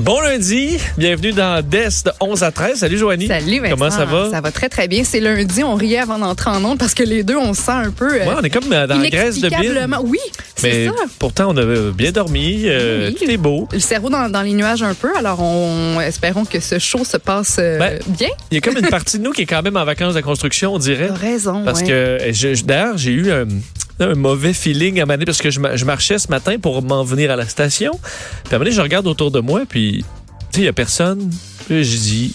Bon lundi, bienvenue dans DES de 11 à 13. Salut Joanie. Salut Vincent. Comment ça va? Ça va très très bien. C'est lundi, on riait avant d'entrer en onde parce que les deux, on se sent un peu... euh, Ouais, on est comme dans la graisse de inexplicablement- Oui, c'est Mais ça. pourtant, on a bien dormi. euh, Oui. Tout est beau. Le cerveau dans, dans les nuages un peu, alors on espérons que ce show se passe euh, Ben, bien. Il y a comme une partie de nous qui est quand même en vacances de construction, on dirait. Raison. Parce ouais. que je- d'ailleurs, j'ai eu un, un mauvais feeling à donné parce que je, ma- je marchais ce matin pour m'en venir à la station. Puis à un moment donné, je regarde autour de moi, puis tu sais, il y a personne. Là, j'ai dit,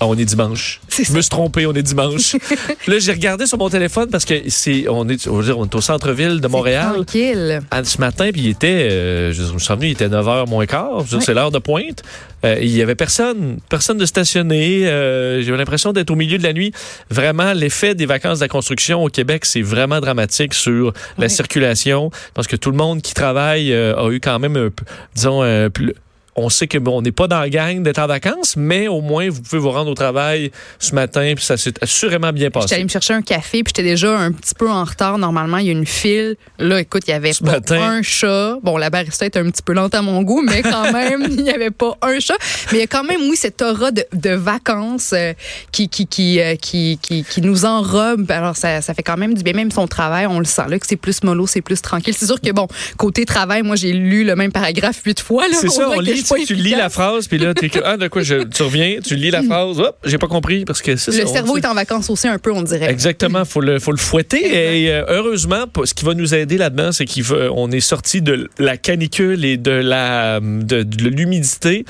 Ah, on est dimanche. Je me suis trompé, on est dimanche. Là, j'ai regardé sur mon téléphone parce que c'est, on est, on est au centre-ville de Montréal. Tranquille. Ce matin, puis il était, euh, je me suis revenu, il était 9h moins quart, Ouais. c'est l'heure de pointe. Euh, il y avait personne, personne de stationné. Euh, J'avais l'impression d'être au milieu de la nuit. Vraiment, l'effet des vacances de la construction au Québec, c'est vraiment dramatique sur la circulation. Parce que tout le monde qui travaille euh, a eu quand même, disons, un plus- on sait que bon, on n'est pas dans la gang d'être en vacances, mais au moins vous pouvez vous rendre au travail ce matin, puis ça s'est assurément bien J'étais passé. allée me chercher un café, puis j'étais déjà un petit peu en retard. Normalement, il y a une file. Là, écoute, il y avait Ce pas matin. un chat. Bon, la barista est un petit peu lente à mon goût, mais quand même, il n'y avait pas un chat. Mais il y a quand même, oui, cette aura de, de vacances euh, qui, qui, qui, euh, qui, qui, qui nous enrobe. Alors, ça, ça fait quand même du bien. Même son travail, on le sent là, que c'est plus mollo, c'est plus tranquille. C'est sûr que, bon, côté travail, moi, j'ai lu le même paragraphe huit fois. là. C'est ça, on lit, pas tu, lis la phrase, puis là, t'es que, ah, de quoi, je, tu reviens, tu lis la phrase, hop, j'ai pas compris, parce que c'est ça. Le cerveau est en vacances aussi un peu, on dirait. Exactement, faut le faut le fouetter et euh, heureusement ce qui va nous aider là-dedans c'est qu'on est sorti de la canicule et de la de, de l'humidité.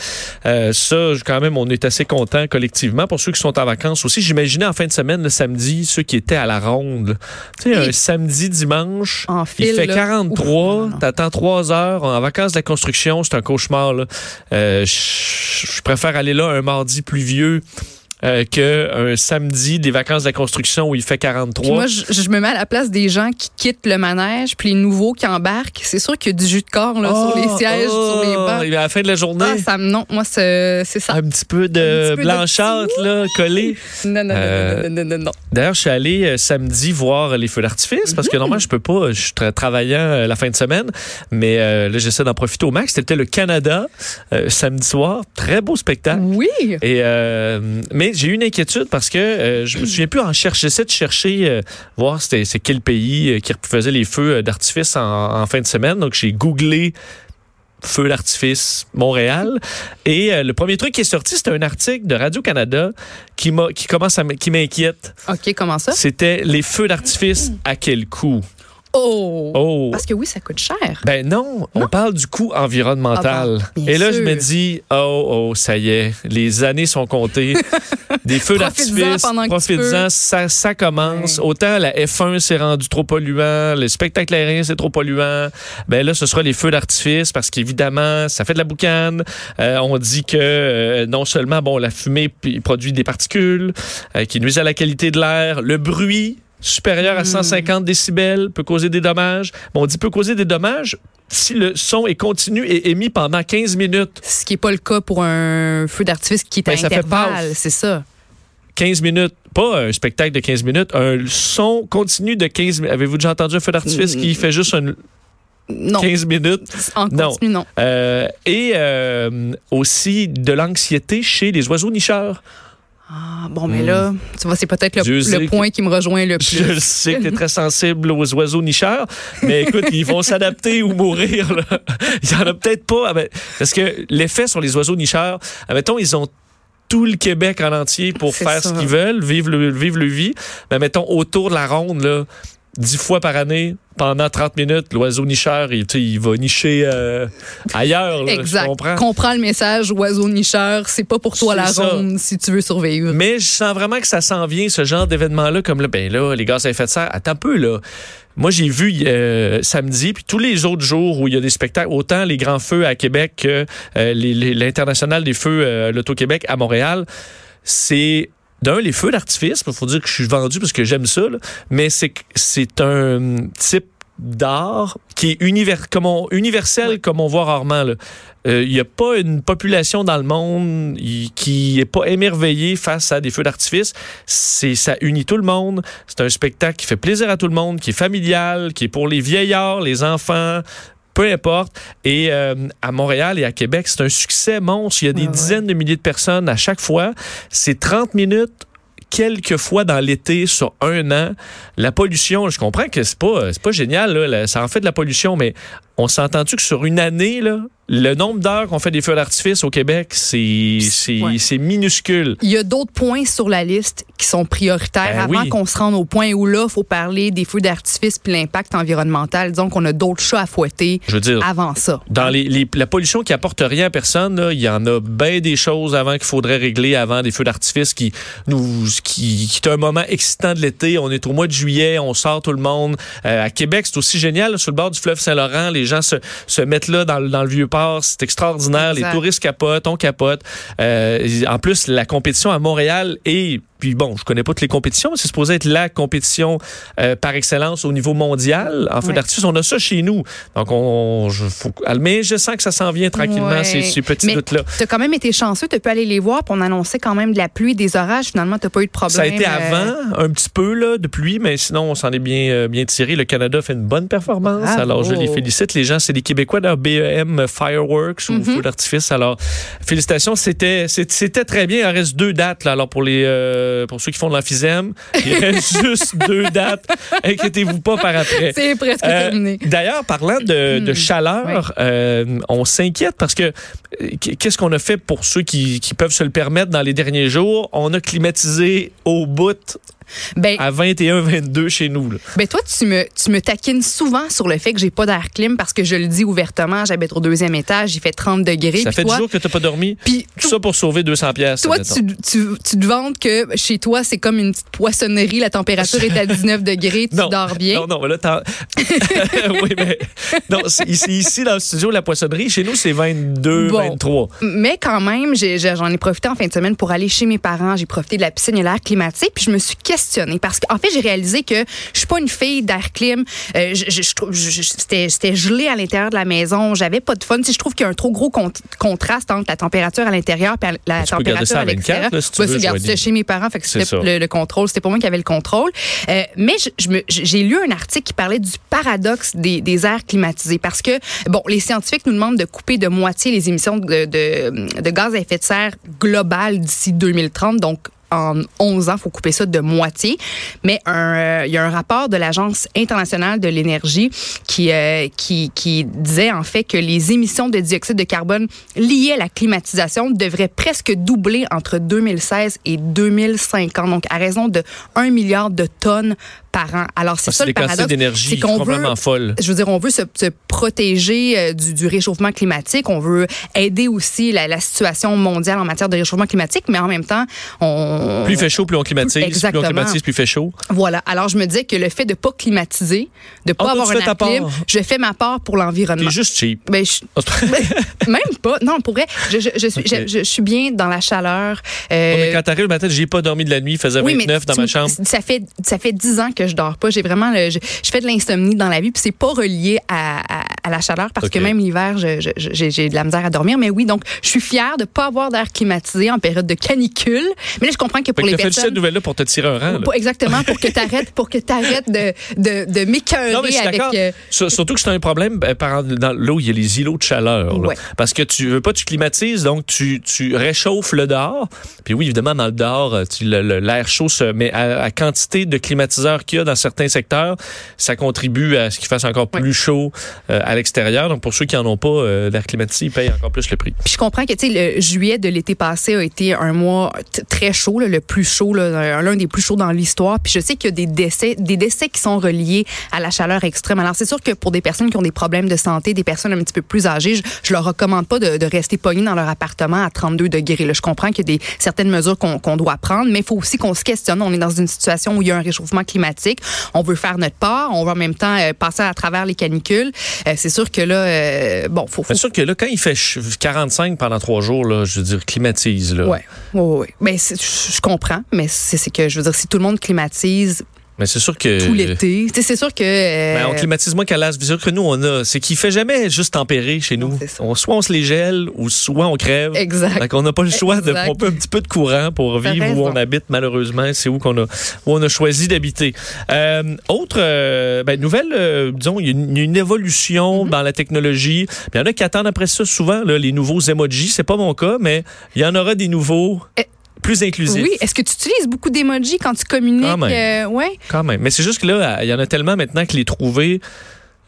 Euh, ça quand même on est assez content collectivement pour ceux qui sont en vacances aussi. J'imaginais en fin de semaine le samedi ceux qui étaient à la ronde. Tu sais un samedi dimanche En il file, fait là. 43, Ouf, non, non. t'attends 3 heures en vacances de la construction, c'est un cauchemar là. Euh, je je préfère aller là un mardi pluvieux euh, que un samedi des vacances de la construction où il fait 43. Puis moi, je, je me mets à la place des gens qui quittent le manège, puis les nouveaux qui embarquent. C'est sûr qu'il y a du jus de corps là, sur les sièges, sur les bancs. À la fin de la journée, Ah, ça me non, moi c'est ça. un petit peu de petit peu de blanchâtre là, collé. Non non, Euh, non non non non non. D'ailleurs, je suis allé euh, samedi voir les feux d'artifice parce que normalement, je peux pas. Je suis tra- travaillant la fin de semaine, mais euh, là, j'essaie d'en profiter au max. C'était le Canada samedi soir. Très beau spectacle. Oui. Et mais j'ai eu une inquiétude parce que euh, je me souviens plus en chercher, j'essaie de chercher euh, voir c'est quel pays euh, qui faisait les feux d'artifice en, en fin de semaine. Donc j'ai googlé feux d'artifice Montréal et euh, le premier truc qui est sorti c'était un article de Radio Canada qui m'a qui commence à m- qui m'inquiète. OK, comment ça? C'était les feux d'artifice à quel coût Oh. Oh Parce que oui, ça coûte cher. ben non, on parle du coût environnemental. Ah Et là, je me dis, oh, oh, ça y est, les années sont comptées. Des feux d'artifice, profites-en, ça, ça commence. Ouais. Autant la F1 s'est rendu trop polluant, le spectacle aérien c'est trop polluant. Ben là, ce sera les feux d'artifice parce qu'évidemment, ça fait de la boucane. Euh, on dit que euh, non seulement, bon, la fumée produit des particules euh, qui nuisent à la qualité de l'air, le bruit supérieur à Hmm. 150 décibels peut causer des dommages. Bon, on dit peut causer des dommages si le son est continu et émis pendant 15 minutes. Ce qui est pas le cas pour un feu d'artifice qui est Ben, à fait intervalle, c'est ça. 15 minutes, pas un spectacle de 15 minutes, un son continu de 15 minutes. Avez-vous déjà entendu un feu d'artifice qui fait juste un Non. 15 minutes? En Non. continu, non. Euh, et euh, aussi de l'anxiété chez les oiseaux nicheurs. Ah, bon, mais là, tu vois, c'est peut-être le, point qui me rejoint le plus. Je sais que tu es très sensible aux oiseaux nicheurs, mais écoute, ils vont s'adapter ou mourir. là. Il y en a peut-être pas. ah ben, Parce que l'effet sur les oiseaux nicheurs, admettons, ils ont tout le Québec en entier pour faire ça. ce qu'ils veulent, vivre le, vivre le vie. Mais mettons, autour de la ronde, là, dix fois par année, pendant 30 minutes, l'oiseau nicheur, il, il va nicher euh, ailleurs. là, Exact. Je comprends. Comprends le message, oiseau nicheur. C'est pas pour toi la ça. ronde si tu veux survivre. Mais je sens vraiment que ça s'en vient, ce genre d'événement-là, comme là, ben là, les gars, ça a fait de serre. Attends un peu, là. Moi, j'ai vu euh, samedi, puis tous les autres jours où il y a des spectacles, autant les grands feux à Québec que euh, l'international des feux, euh, l'Auto-Québec à Montréal, c'est d'un les feux d'artifice. Il faut dire que je suis vendu parce que j'aime ça, là, mais c'est c'est un type d'art qui est univers, comme on- universel comme on voit rarement. Euh, Il n'y a pas une population dans le monde y- qui n'est pas émerveillée face à des feux d'artifice. C'est ça unit tout le monde. C'est un spectacle qui fait plaisir à tout le monde, qui est familial, qui est pour les vieillards, les enfants. Peu importe. Et euh, à Montréal et à Québec, c'est un succès monstre. Il y a des ouais. dizaines de milliers de personnes à chaque fois. C'est 30 minutes quelques fois dans l'été sur un an. La pollution, je comprends que c'est pas, c'est pas génial, là, ça en fait de la pollution, mais on s'entend-tu que sur une année, là, le nombre d'heures qu'on fait des feux d'artifice au Québec, c'est Ouais. minuscule. Il y a d'autres points sur la liste qui sont prioritaires Ben avant oui. qu'on se rende au point où là, il faut parler des feux d'artifice puis l'impact environnemental. Disons qu'on a d'autres chats à fouetter Je veux dire, avant ça. dans les, les- la pollution qui apporte rien à personne, là, il y en a bien des choses avant qu'il faudrait régler avant des feux d'artifice qui nous qui, qui est un moment excitant de l'été. On est au mois de juillet, on sort tout le monde. Euh, à Québec, c'est aussi génial. là, sur le bord du fleuve Saint-Laurent, les gens se, se mettent là dans, le- dans le vieux C'est extraordinaire. Exact. Les touristes capotent, on capote. Euh, en plus, la compétition à Montréal est puis bon, je connais pas toutes les compétitions, mais c'est supposé être la compétition euh, par excellence au niveau mondial. En feu Ouais. d'artifice, on a ça chez nous. Donc, on, je, faut, mais je sens que ça s'en vient tranquillement, Ouais. ces, ces petits doutes-là. Tu as quand même été chanceux, tu peux aller les voir, puis on annonçait quand même de la pluie, des orages. Finalement, tu pas eu de problème. Ça a été euh, avant, un petit peu là, de pluie, mais sinon, on s'en est bien, euh, bien tiré. Le Canada fait une bonne performance. Bravo. Alors, je les félicite. Les gens, c'est des Québécois de BEM Fireworks ou Mhm. feu d'artifice. Alors, félicitations. C'était, très bien. Il en reste deux dates. Là. Alors, pour, les, euh, pour ceux qui font de l'emphysème, il reste juste deux dates. Inquiétez-vous pas par après. C'est presque Euh, terminé. D'ailleurs, parlant de, de Hmm. chaleur, euh, on s'inquiète parce que qu'est-ce qu'on a fait pour ceux qui, qui peuvent se le permettre dans les derniers jours? On a climatisé au bout Ben, à 21-22 chez nous. là. ben toi, tu me, tu me taquines souvent sur le fait que j'ai pas d'air clim parce que je le dis ouvertement, j'habite au deuxième étage, il fait 30 degrés. Ça fait toi, 10 jours que tu n'as pas dormi? Puis Tout ça pour sauver 200 pièces. Toi, tu, tu, tu te vantes que chez toi, c'est comme une petite poissonnerie, la température est à 19 degrés, tu non, dors bien? Non, non, mais là, oui, mais non, ici, ici, dans le studio, la poissonnerie, chez nous, c'est 22, Bon. 23. Mais quand même, j'en ai, profité en fin de semaine pour aller chez mes parents. J'ai profité de la piscine et l'air climatique. Puis je me suis questionnée parce qu'en fait, j'ai réalisé que je suis pas une fille d'air clim. Euh, je, je- je C'était gelé à l'intérieur de la maison. J'avais pas de fun. Sais, je trouve qu'il y a un trop gros con- contraste entre la température à l'intérieur et la Tu température ça à à 24, l'extérieur. si tu veux, c'était chez mes parents, fait que le, le contrôle. C'était pas moi qui avait le contrôle. Euh, mais j'ai lu un article qui parlait du paradoxe des, des airs climatisés parce que, bon, les scientifiques nous demandent de couper de moitié les émissions de, de, de gaz à effet de serre globales d'ici 2030. Donc, en 11 ans, il faut couper ça de moitié. Mais euh, il y a un rapport de l'Agence internationale de l'énergie qui, euh, qui, qui disait en fait que les émissions de dioxyde de carbone liées à la climatisation devraient presque doubler entre 2016 et 2050. Donc, à raison de 1 milliard de tonnes par an. Alors, c'est Ah, ça C'est le paradoxe. d'énergie C'est qu'on veut complètement folles. je veux dire, on veut se, se protéger euh, du, du réchauffement climatique. On veut aider aussi la, la situation mondiale en matière de réchauffement climatique, mais en même temps, on... Plus il fait chaud, plus on climatise. Plus Exactement. on climatise, plus il fait chaut. Voilà. Alors, je me disais que le fait de pas climatiser, de pas Ah, toi, avoir un clim, je fais ma part pour l'environnement. T'es juste cheap. Ben, je- même pas. Non, pour vrai, je, je, je suis, je, bien dans la chaleur. Euh, Oh, mais quand t'arrives le matin, j'ai pas dormi de la nuit, il faisait 29 dans tu- ma chambre. Ça fait ça fait dix ans que je dors pas. J'ai vraiment le- je, je fais de l'insomnie dans la vie, puis c'est pas relié à, à, à la chaleur parce que même l'hiver, j'ai de la misère à dormir. Mais oui, donc je suis fière de pas avoir d'air climatisé en période de canicule. Mais là, je comprends que Fait pour que les t'as fait cette personnes nouvelle-là pour te tirer un rang. là. pour- exactement pour que t'arrêtes pour que t'arrêtes de de, de m'écœurer avec euh, Sur- Surtout que c'est un problème ben, dans l'eau, il y a les îlots de chaleur. là. Parce que tu veux pas, tu climatises, donc tu, tu réchauffes le dehors. Puis oui, évidemment, dans le dehors, euh, l'air chaud se met à, à quantité de climatiseurs qu'il y a dans certains secteurs, ça contribue à ce qu'il fasse encore plus chaud euh, à l'extérieur. Donc pour ceux qui en ont pas, euh, l'air climatisé, ils payent encore plus le prix. Puis je comprends que tu sais le juillet de l'été passé a été un mois très chaud, là, le plus chaud, l'un des plus chauds dans l'histoire. Puis je sais qu'il y a des décès, des décès qui sont reliés à la chaleur extrême. Alors c'est sûr que pour des personnes qui ont des problèmes de santé, des personnes un petit peu plus âgées, je, je leur recommande pas de, de rester pognées dans leur appartement à 32 degrés. Là. Je comprends qu'il y a des certaines mesures qu'on qu'on doit prendre, mais il faut aussi qu'on se questionne. On est dans une situation où il y a un réchauffement climatique. On veut faire notre part. On va en même temps euh, passer à travers les canicules. Euh, c'est sûr que là, euh, bon, faut, faut C'est sûr que là, quand il fait ch- 45 pendant trois jours, là, je veux dire, climatise. Là. Ouais, ouais. Ben, c'est- je comprends, mais c'est c'est que je veux dire, si tout le monde climatise, Mais c'est sûr que. tout l'été. C'est sûr que. euh, Ben, on climatise moins qu'à l'as. C'est sûr que nous, on a. C'est qu'il fait jamais juste tempérer chez nous. On, soit on se les gèle ou soit on crève. Exact. Donc, on n'a pas le choix de pomper un petit peu de courant pour vivre où on habite, malheureusement. C'est où qu'on a, où on a choisi d'habiter. Euh, autre euh, ben, nouvelle, euh, disons, il y a une, une évolution Mm-hmm. dans la technologie. Il y en a qui attendent après ça souvent, là, les nouveaux emojis. C'est pas mon cas, mais il y en aura des nouveaux Eh, plus inclusifs. Oui. Est-ce que tu utilises beaucoup d'emojis quand tu communiques? Quand même. euh, ouais. Quand même. Mais c'est juste que là, il y en a tellement maintenant que les trouver,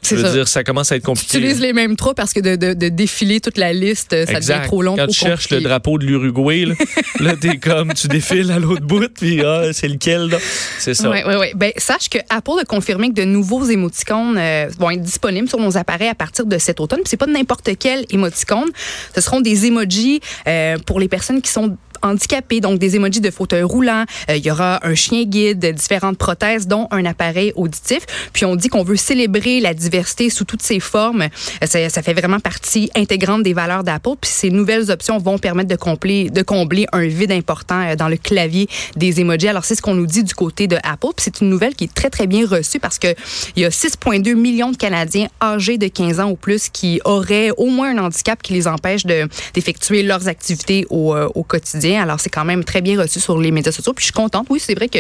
je veux ça. dire, ça commence à être Tu compliqué. utilises les mêmes trois parce que de, de- de défiler toute la liste, ça Exact. devient trop long. Quand trop tu cherches le drapeau de l'Uruguay, là, là t'es comme, tu défiles à l'autre bout, puis ah, c'est lequel, là? C'est ça. Oui, oui, oui. Ben, sache que Apple a confirmé que de nouveaux émoticônes euh, vont être disponibles sur nos appareils à partir de cet automne. Puis c'est pas n'importe quel émoticône. Ce seront des emojis euh, pour les personnes qui sont handicapés, donc des emojis de fauteuil roulant. Euh, Il y aura un chien guide, différentes prothèses, dont un appareil auditif. Puis on dit qu'on veut célébrer la diversité sous toutes ses formes. Euh, Ça, ça fait vraiment partie intégrante des valeurs d'Apple. Puis ces nouvelles options vont permettre de combler, de combler un vide important euh, dans le clavier des emojis. Alors c'est ce qu'on nous dit du côté de. Puis c'est une nouvelle qui est très très bien reçue parce que il y a 6,2 millions de Canadiens âgés de 15 ans ou plus qui auraient au moins un handicap qui les empêche de d'effectuer leurs activités au quotidien. Alors c'est quand même très bien reçu sur les médias sociaux. Puis je suis contente. Oui, c'est vrai que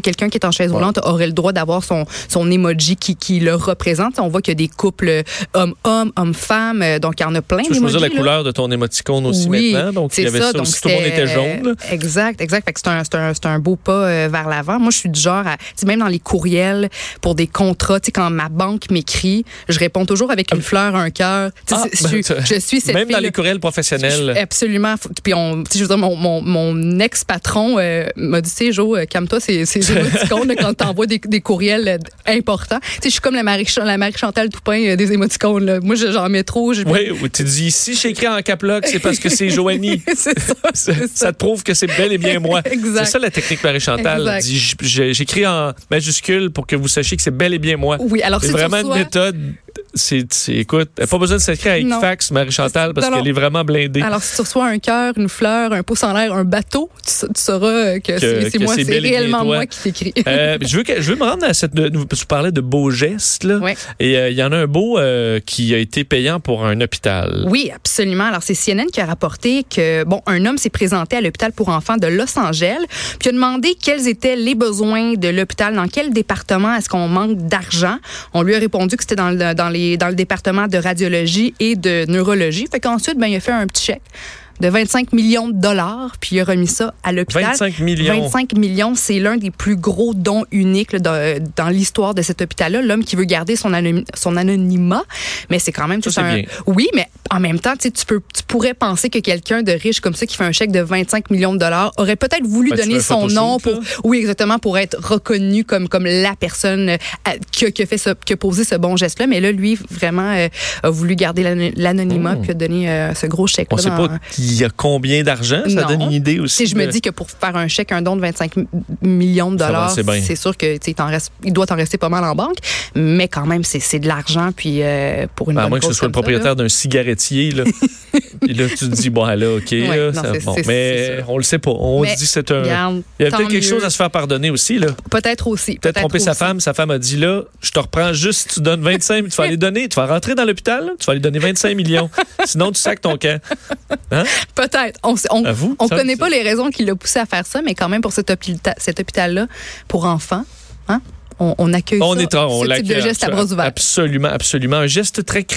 quelqu'un qui est en chaise roulante aurait le droit d'avoir son son emoji qui qui le représente. On voit qu'il y a des couples homme-homme, homme-femme. euh, Donc il y en a plein Tu peux choisir la là. couleur de ton émoticône aussi Oui, maintenant? Donc, il y avait ça, donc aussi. Tout le monde était jaune. euh, Exact, exact. Fait que c'est un, un, un beau pas euh, vers l'avant. Moi, je suis du genre à, même dans les courriels pour des contrats, tu sais, quand ma banque m'écrit, je réponds toujours avec une fleur, un cœur. Ah, ben, je, suis- je suis cette Même dans les courriels professionnels. Absolument. Puis on, je veux dire, mon, mon, mon ex-patron euh, m'a dit, tu sais, Jo, euh, calme-toi, c'est émoticônes quand t'envoies des, des courriels euh, importants. Tu sais, je suis comme la Marie, la Marie Chantal Toupin des émoticônes. Là. Moi, je- j'en mets trop. Je, Oui, ou tu dis, si j'ai écrit en caploc, c'est parce que c'est Joanie. c'est ça. ça, te prouve que c'est bel et bien moi. C'est ça la technique j- j'ai- J'écris en majuscule pour que vous sachiez que c'est bel et bien moi. Oui, alors C'est si vraiment une méthode. C'est, écoute, pas besoin de s'écrire avec Non. fax, Marie-Chantal, parce qu'elle est vraiment blindée. Alors, si tu reçois un cœur, une fleur, un pouce en l'air, un bateau, tu, sa- tu sauras que, c'est moi, c'est réellement moi qui t'écris. Euh, je, veux que- je veux me rendre à cette. Tu parlais de beaux gestes, là. Ouais. Et euh, il y en a un beau euh, qui a été payant pour un hôpital. Oui, absolument. Alors, c'est CNN qui a rapporté que, bon, un homme s'est présenté à l'hôpital pour enfants de Los Angeles, puis a demandé quels étaient les besoins de l'hôpital, dans quel département est-ce qu'on manque d'argent. On lui a répondu que c'était dans dans, les, dans le département de radiologie et de neurologie. Fait qu'ensuite, ben, il a fait un petit chèque de 25 millions de dollars, puis il a remis ça à l'hôpital. 25 millions. 25 millions, c'est l'un des plus gros dons uniques là, dans, dans l'histoire de cet hôpital-là. L'homme qui veut garder son, anony- son anonymat, mais c'est quand même Ça, tout c'est un. bien. Oui, mais en même temps, tu peux, tu pourrais penser que quelqu'un de riche comme ça qui fait un chèque de 25 millions de dollars aurait peut-être voulu Ben, donner son nom pour, oui, exactement, pour être reconnu comme comme la personne euh, qui, a, qui a fait ce, qui a posé ce bon geste-là. Mais là, lui, vraiment, euh, a voulu garder l'ano- l'anonymat Oh. puis a donné euh, ce gros chèque. On sait pas il y a combien d'argent? Ça Non. donne une idée aussi. Si je me dis que pour faire un chèque, un don de 25 m- millions de dollars, c'est sûr que reste, il doit t'en rester pas mal en banque, mais quand même c'est de l'argent puis euh, pour une Ben, à moins que ce soit le propriétaire d'un cigarettier. Là. Puis là, tu te dis, bon, là, OK. Ouais, là, non, ça- bon. mais on le sait pas. On Mais dit c'est un. Regarde, Il y a peut-être quelque chose à se faire pardonner aussi. là. Peut-être aussi. Peut-être tromper sa femme. Sa femme a dit là, je te reprends juste, tu donnes 25, tu vas aller donner, tu vas rentrer dans l'hôpital, tu vas aller donner 25 millions. Sinon, tu sacs ton camp. Hein? Peut-être. On, sait- on, connaît pas les raisons qui l'ont poussé à faire ça, mais quand même pour cet hôpital, cet hôpital-là, pour enfants, hein, on, on accueille On ça, est on ce type de geste à bras ouverts. Absolument, absolument. Un geste très chrétien.